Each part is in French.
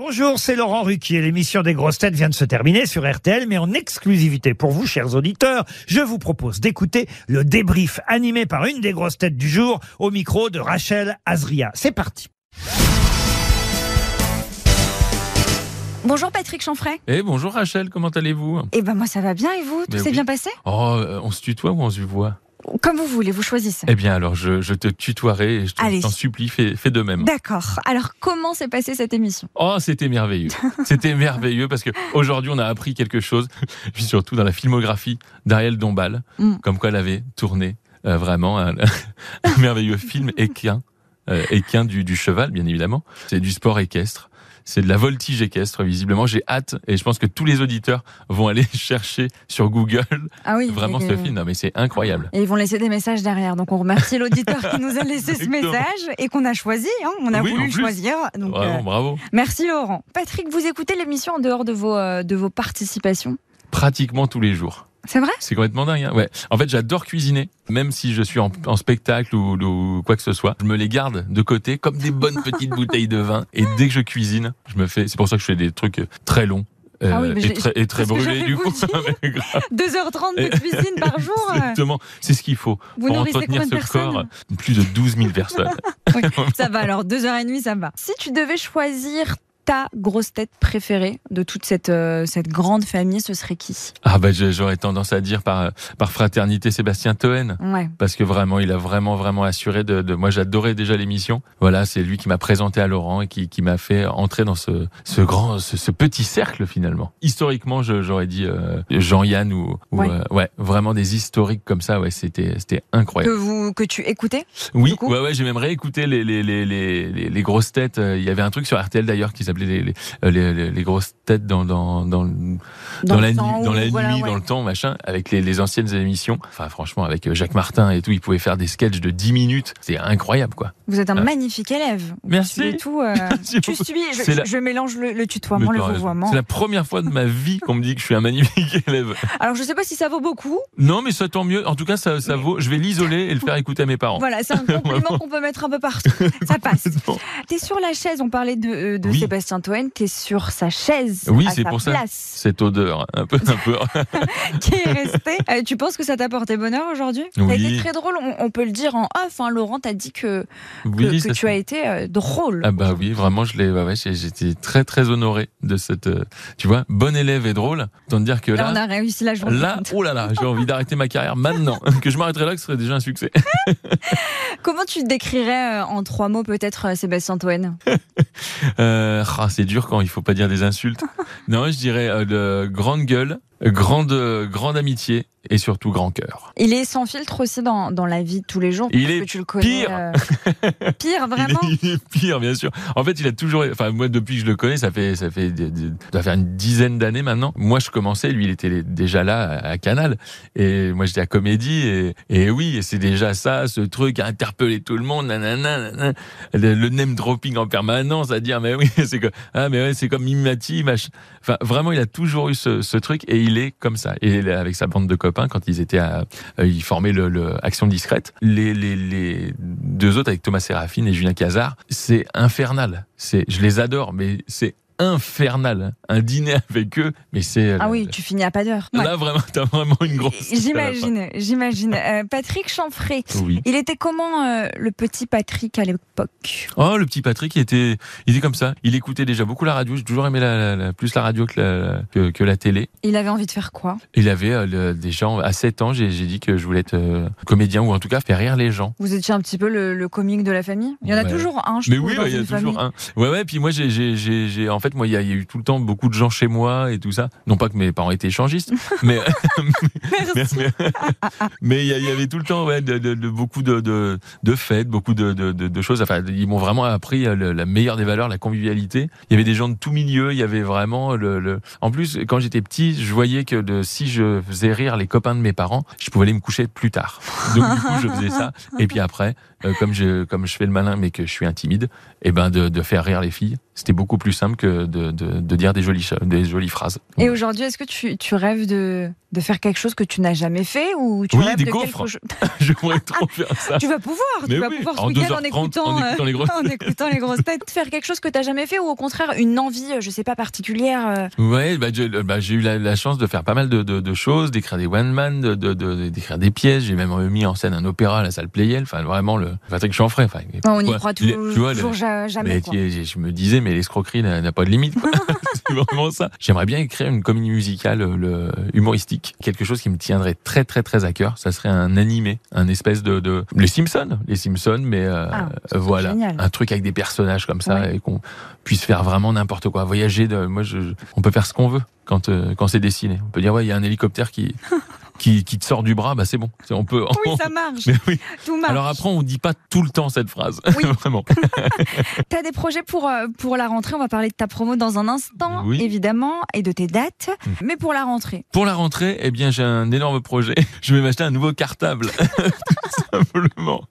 Bonjour, c'est Laurent Ruquier. L'émission des grosses têtes vient de se terminer sur RTL, mais en exclusivité pour vous, chers auditeurs, je vous propose d'écouter le débrief animé par une des grosses têtes du jour au micro de Rachel Azria. C'est parti. Bonjour Patrick Chanfray. Eh bonjour Rachel, comment allez-vous? Eh ben moi ça va bien et vous? Tout s'est oui. bien passé? Oh, euh, on se tutoie ou on se voit? Comme vous voulez, vous choisissez. Eh bien alors, je, je te tutoierai et je t'en supplie, fais, fais de même. D'accord. Alors comment s'est passée cette émission? Oh, c'était merveilleux. C'était merveilleux parce que aujourd'hui, on a appris quelque chose, puis surtout dans la filmographie d'Ariel Dombal, Mm. comme quoi elle avait tourné euh, vraiment un, un merveilleux film équin, euh, équin du, du cheval, bien évidemment. C'est du sport équestre. C'est de la voltige équestre, visiblement. J'ai hâte et je pense que tous les auditeurs vont aller chercher sur Google Ah oui. vraiment ce film. Non, mais c'est incroyable. Et ils vont laisser des messages derrière. Donc on remercie l'auditeur qui nous a laissé ce message et qu'on a choisi. hein. On a Oui, voulu choisir. Donc, Vraiment, euh, bravo. merci Laurent. Patrick, vous écoutez l'émission en dehors de vos, euh, de vos participations? Pratiquement tous les jours. C'est vrai? C'est complètement dingue. Hein ouais. En fait, j'adore cuisiner, même si je suis en, en spectacle ou, ou quoi que ce soit. Je me les garde de côté comme des bonnes petites bouteilles de vin. Et dès que je cuisine, je me fais. C'est pour ça que je fais des trucs très longs. euh, Ah oui, mais j'ai- et très, et très j'allais du vous coup. dire. Mais grave, 2h30 de Et- cuisine par jour. euh, Exactement, c'est ce qu'il faut Vous pour entretenir de ce corps. Plus de 12 000 personnes. Ça va alors, 2h30, ça va. Si tu devais choisir ta grosse tête préférée de toute cette, euh, cette grande famille, ce serait qui? Ah bah j'aurais tendance à dire par par fraternité Sébastien Toen. Ouais. parce que vraiment, il a vraiment, vraiment assuré de, de moi. J'adorais déjà l'émission. Voilà, c'est lui qui m'a présenté à Laurent et qui, qui m'a fait entrer dans ce, ce grand, ce, ce petit cercle finalement. Historiquement, j'aurais dit euh, Jean-Yann ou, ou, Ouais. euh, ouais, vraiment des historiques comme ça. Ouais, c'était, c'était Que, incroyable. vous, que tu écoutais Oui, ouais, ouais, j'ai même réécouté les, les, les, les, les, grosses têtes. Il y avait un truc sur RTL d'ailleurs qui s'appelait les, les, euh, les, les- les grosses têtes dans, dans, dans, dans, la, temps nuit, dans la voilà, nuit, ouais. dans le temps, machin, avec les, les anciennes émissions. Enfin, franchement, avec euh, Jacques Martin et tout, il pouvait faire des sketchs de 10 minutes. C'est incroyable, quoi. Vous êtes un Ah. magnifique élève. Merci. tout. euh, Merci tu suis, je, C'est la- je mélange le, le tutoiement, le vouvoiement. C'est la première fois de ma vie qu'on me dit que je suis un magnifique élève. Alors je sais pas si ça vaut beaucoup. Non, mais ça tant mieux. En tout cas, ça, ça vaut. Je vais l'isoler et le faire écouter à mes parents. Voilà, c'est un compliment qu'on peut mettre un peu partout. Ça passe. T'es sur la chaise, on parlait de, de Oui. Sébastien Toen, t'es sur sa chaise. Oui, c'est pour ça. Cette odeur, un peu, un peu. qui est restée. Euh, tu penses que ça t'a porté bonheur aujourd'hui? Oui. été très drôle, on, on peut le dire en off. Hein, Laurent t'a dit que, que, Oui, que ça tu as été euh, drôle. Ah bah oui, vraiment, je l'ai. Ouais, j'ai- j'étais très très honoré de cette. euh, tu vois, bon élève et drôle. Autant te dire que Là, là, on a réussi la journée. là, oh là là, j'ai envie d'arrêter ma carrière maintenant. que je m'arrêterais là, que ce serait déjà un succès. Comment tu décrirais en trois mots peut-être Sébastien Toen? Euh, ah, c'est dur quand il faut pas dire des insultes. Non, je dirais euh, de grande gueule, grande grande amitié et surtout grand cœur. Il est sans filtre aussi dans, dans la vie de tous les jours. Il est que tu le connais, pire. euh, pire, Il vraiment est, il est pire, bien sûr. En fait, il a toujours. Enfin, moi, depuis que je le connais, ça fait ça fait ça doit faire une dizaine d'années maintenant. Moi, je commençais, lui, il était déjà là à, à Canal, et moi, j'étais à Comédie, et, et oui, c'est déjà ça, ce truc à interpeller tout le monde, nanana, nanana. le, name dropping en permanence, à dire mais oui, c'est que ah mais ouais, c'est comme Mimati, machin. Enfin, vraiment, il a toujours eu ce, ce truc, et il est comme ça. Et avec sa bande de copains, quand ils étaient à, euh, ils formaient le, le Action Discrète. Les, les, les deux autres avec Thomas Séraphine et Julien Cazard, c'est infernal. C'est, je les adore, mais c'est infernal. Un dîner avec eux, mais c'est. Ah euh, oui, tu finis à pas d'heure. Ouais. Là, vraiment, t'as vraiment une grosse. J'imagine, j'imagine. Euh, Patrick Chanfray, Oui. il était comment euh, le petit Patrick à l'époque? Oh, le petit Patrick, il était, il était comme ça. Il écoutait déjà beaucoup la radio. J'ai toujours aimé la, la- la- plus la radio que la, que, que la télé. Il avait envie de faire quoi? Il avait euh, le- déjà à 7 ans, j'ai dit que je voulais être comédien ou en tout cas faire rire les gens. Vous étiez un petit peu le, le comique de la famille? Il y en a Ouais. toujours un, je Mais trouve, oui, ouais, il y a toujours un. Ouais, ouais. Puis moi, j'ai, j'ai, j'ai, j'ai- en fait, moi, il y, a il y a eu tout le temps beaucoup de gens chez moi et tout ça. Non pas que mes parents étaient échangistes, mais mais, il y, avait tout le temps, ouais, de, de- de- beaucoup de, de, fêtes, beaucoup de, choses. Enfin, ils m'ont vraiment appris euh, le- la meilleure des valeurs, la convivialité. Il y avait des gens de tout milieu. Il y avait vraiment le. le... En plus, quand j'étais petit, je voyais que de, si je faisais rire les copains de mes parents, je pouvais aller me coucher plus tard. Donc du coup, je faisais ça. Et puis après, euh, comme je comme je fais le malin, mais que je suis intimide, et ben de, de faire rire les filles, c'était beaucoup plus simple que de, de, de, de dire des jolies, des jolies phrases. Et aujourd'hui, est-ce que tu, tu rêves de, de faire quelque chose que tu n'as jamais fait ou tu Oui, rêves des de gaufres. quelque chose J'aimerais trop faire ça. Tu vas pouvoir, Mais tu vas oui, pouvoir ce en week-end en 2h30, écoutant, en euh, écoutant les grosses en écoutant les grosses têtes, faire quelque chose que tu n'as jamais fait ou au contraire une envie, euh, je sais pas, particulière. euh, Ouais, bah, j'ai bah, j'ai eu la, la chance de faire pas mal de, choses, d'écrire des one man, de, de, de- d'écrire des pièces. J'ai même mis en scène un opéra à la salle Playel. Enfin, vraiment le Patrick Chanfray. Enfin, on y croit toujours, vois, toujours ja- jamais. quoi. je me disais, mais l'escroquerie n'a n'a pas de limite. c'est vraiment ça. J'aimerais bien écrire une comédie musicale euh, le, humoristique, quelque chose qui me tiendrait très très très à cœur. Ça serait un animé, un espèce de, de les Simpsons, les Simpsons, mais euh, Ah, voilà, génial. un truc avec des personnages comme ça et qu'on puisse faire vraiment n'importe quoi, voyager. De, moi, je, on peut faire ce qu'on veut quand euh, quand c'est dessiné. On peut dire ouais, il y a un hélicoptère qui qui, qui te sort du bras, bah c'est bon. On peut. Oui, ça marche. Mais oui. Tout marche. Alors après, on dit pas tout le temps cette phrase. Oui. Vraiment. Tu as des projets pour, euh, pour la rentrée? On va parler de ta promo dans un instant, Oui. évidemment, et de tes dates. Mm. Mais pour la rentrée, Pour la rentrée, eh bien, j'ai un énorme projet. Je vais m'acheter un nouveau cartable, tout simplement.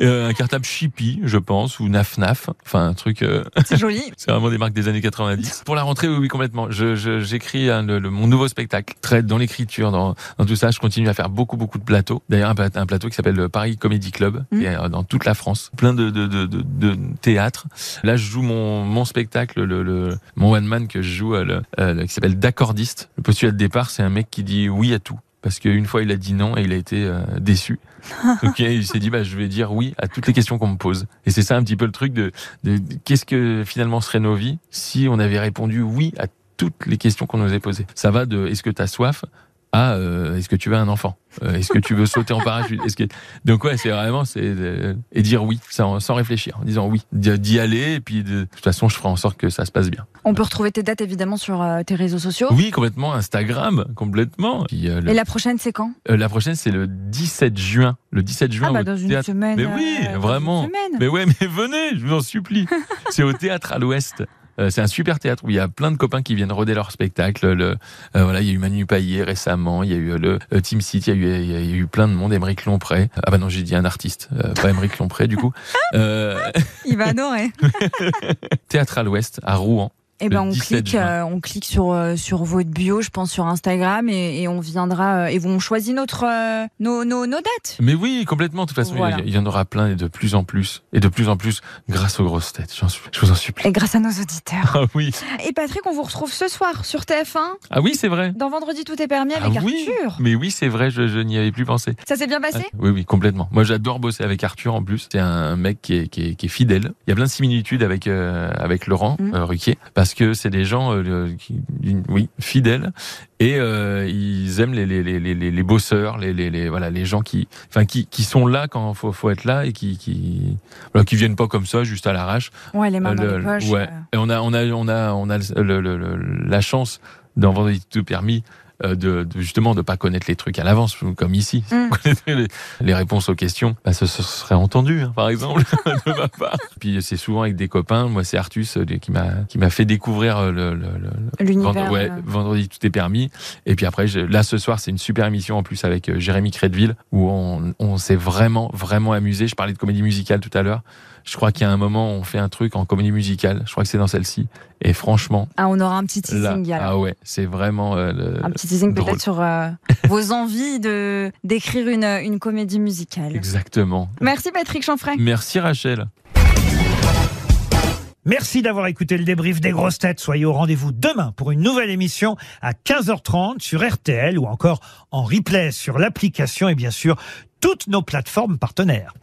Euh, un cartable Chippy, je pense, ou Naf Naf. Enfin, un truc. euh, c'est joli. c'est vraiment des marques des années 90. Pour la rentrée, oui, oui, complètement. Je, je- j'écris hein, le- le- mon nouveau spectacle. Très dans l'écriture, dans, dans tout ça. Je continue à faire beaucoup, beaucoup de plateaux. D'ailleurs, un, pla- un plateau qui s'appelle le Paris Comedy Club, Mm. qui est euh, dans toute la France. Plein de, de, de, de, de théâtre. Là, je joue mon, mon spectacle, le, le, mon one man que je joue, euh, le, euh, qui s'appelle D'accordiste. Le postulat de départ, c'est un mec qui dit oui à tout. Parce qu'une fois, il a dit non et il a été euh, déçu. Ok, il s'est dit bah je vais dire oui à toutes les questions qu'on me pose. Et c'est ça un petit peu le truc de, de, de- qu'est-ce que finalement seraient nos vies si on avait répondu oui à toutes les questions qu'on nous avait posées? Ça va de est-ce que tu as soif? À euh, est-ce que tu veux un enfant? Euh, Est-ce que tu veux sauter en parachute? Est-ce que donc ouais c'est vraiment c'est euh, et dire oui sans, sans réfléchir en disant oui D'y- aller et puis de, de toute façon je ferai en sorte que ça se passe bien. On peut retrouver tes dates, évidemment, sur euh, tes réseaux sociaux. Oui complètement Instagram complètement. Puis, euh, le- Et la prochaine, c'est quand? Euh, la prochaine c'est le 17 juin le 17 juin Ah, bah, au dans une semaine. Mais oui, une vraiment. semaine. Mais ouais, mais venez, je vous en supplie. C'est au théâtre à l'Ouest. Euh, c'est un super théâtre où il y a plein de copains qui viennent roder leur spectacle. Le, euh, voilà, il y a eu Manu Payet récemment, il y a eu euh, le Team Seat, il y, a eu, il y a eu plein de monde. Émeric Lompré. Ah bah non, j'ai dit un artiste, euh, pas Émeric Lompré du coup. Il va adorer. théâtre à l'Ouest à Rouen. Eh ben, on 17 clique, euh, on clique sur, euh, sur votre bio, je pense, sur Instagram, et, et on viendra, euh, et on choisit notre, euh, nos, nos, nos dates. Mais oui, complètement. De toute façon, Voilà. il y- en aura plein et de plus en plus et de plus en plus grâce aux grosses têtes. Je vous en supplie. Et grâce à nos auditeurs. Ah oui, Et Patrick, on vous retrouve ce soir sur TF1, ah oui, c'est vrai. dans Vendredi Tout est permis Ah avec oui. Arthur. Mais oui, c'est vrai. Je, je n'y avais plus pensé. Ça s'est bien passé? Ah, oui, oui, complètement. Moi, j'adore bosser avec Arthur en plus. C'est un mec qui est, qui est, qui est fidèle. Il y a plein de similitudes avec avec Laurent euh, Ruquier parce que c'est des gens, euh, qui, oui, fidèles et euh, ils aiment les les les les, les bosseurs, les, les les voilà les gens qui, enfin qui qui sont là quand faut faut être là et qui qui voilà, qui viennent pas comme ça juste à l'arrache. Ouais, les mains dans Le- les poches. ouais. euh. Et on a, on a, on a, on a le- le- le- la chance d'en vendre tout permis. Euh, De, de justement de pas connaître les trucs à l'avance comme ici Si Mm. les, les réponses aux questions bah, ce, ce serait entendu hein, par exemple de ma part puis c'est souvent avec des copains moi c'est Artus euh, qui m'a qui m'a fait découvrir euh, le, le, le-. Vendre- ouais, euh, vendredi tout est permis. Et puis après, je- là ce soir, c'est une super émission en plus avec euh, Jérémy Crédville où on, on s'est vraiment vraiment amusé. Je parlais de comédie musicale tout à l'heure. Je crois qu'il y a un moment, on fait un truc en comédie musicale. Je crois que c'est dans celle-ci. Et franchement, Ah, on aura un petit là, teasing alors. ah ouais, c'est vraiment euh, le- Un petit teasing peut-être sur euh, vos envies de d'écrire une, une comédie musicale. exactement. Merci Patrick Chanfray. Merci Rachel. Merci d'avoir écouté le débrief des grosses têtes. Soyez au rendez-vous demain pour une nouvelle émission à 15h30 sur RTL ou encore en replay sur l'application et bien sûr toutes nos plateformes partenaires.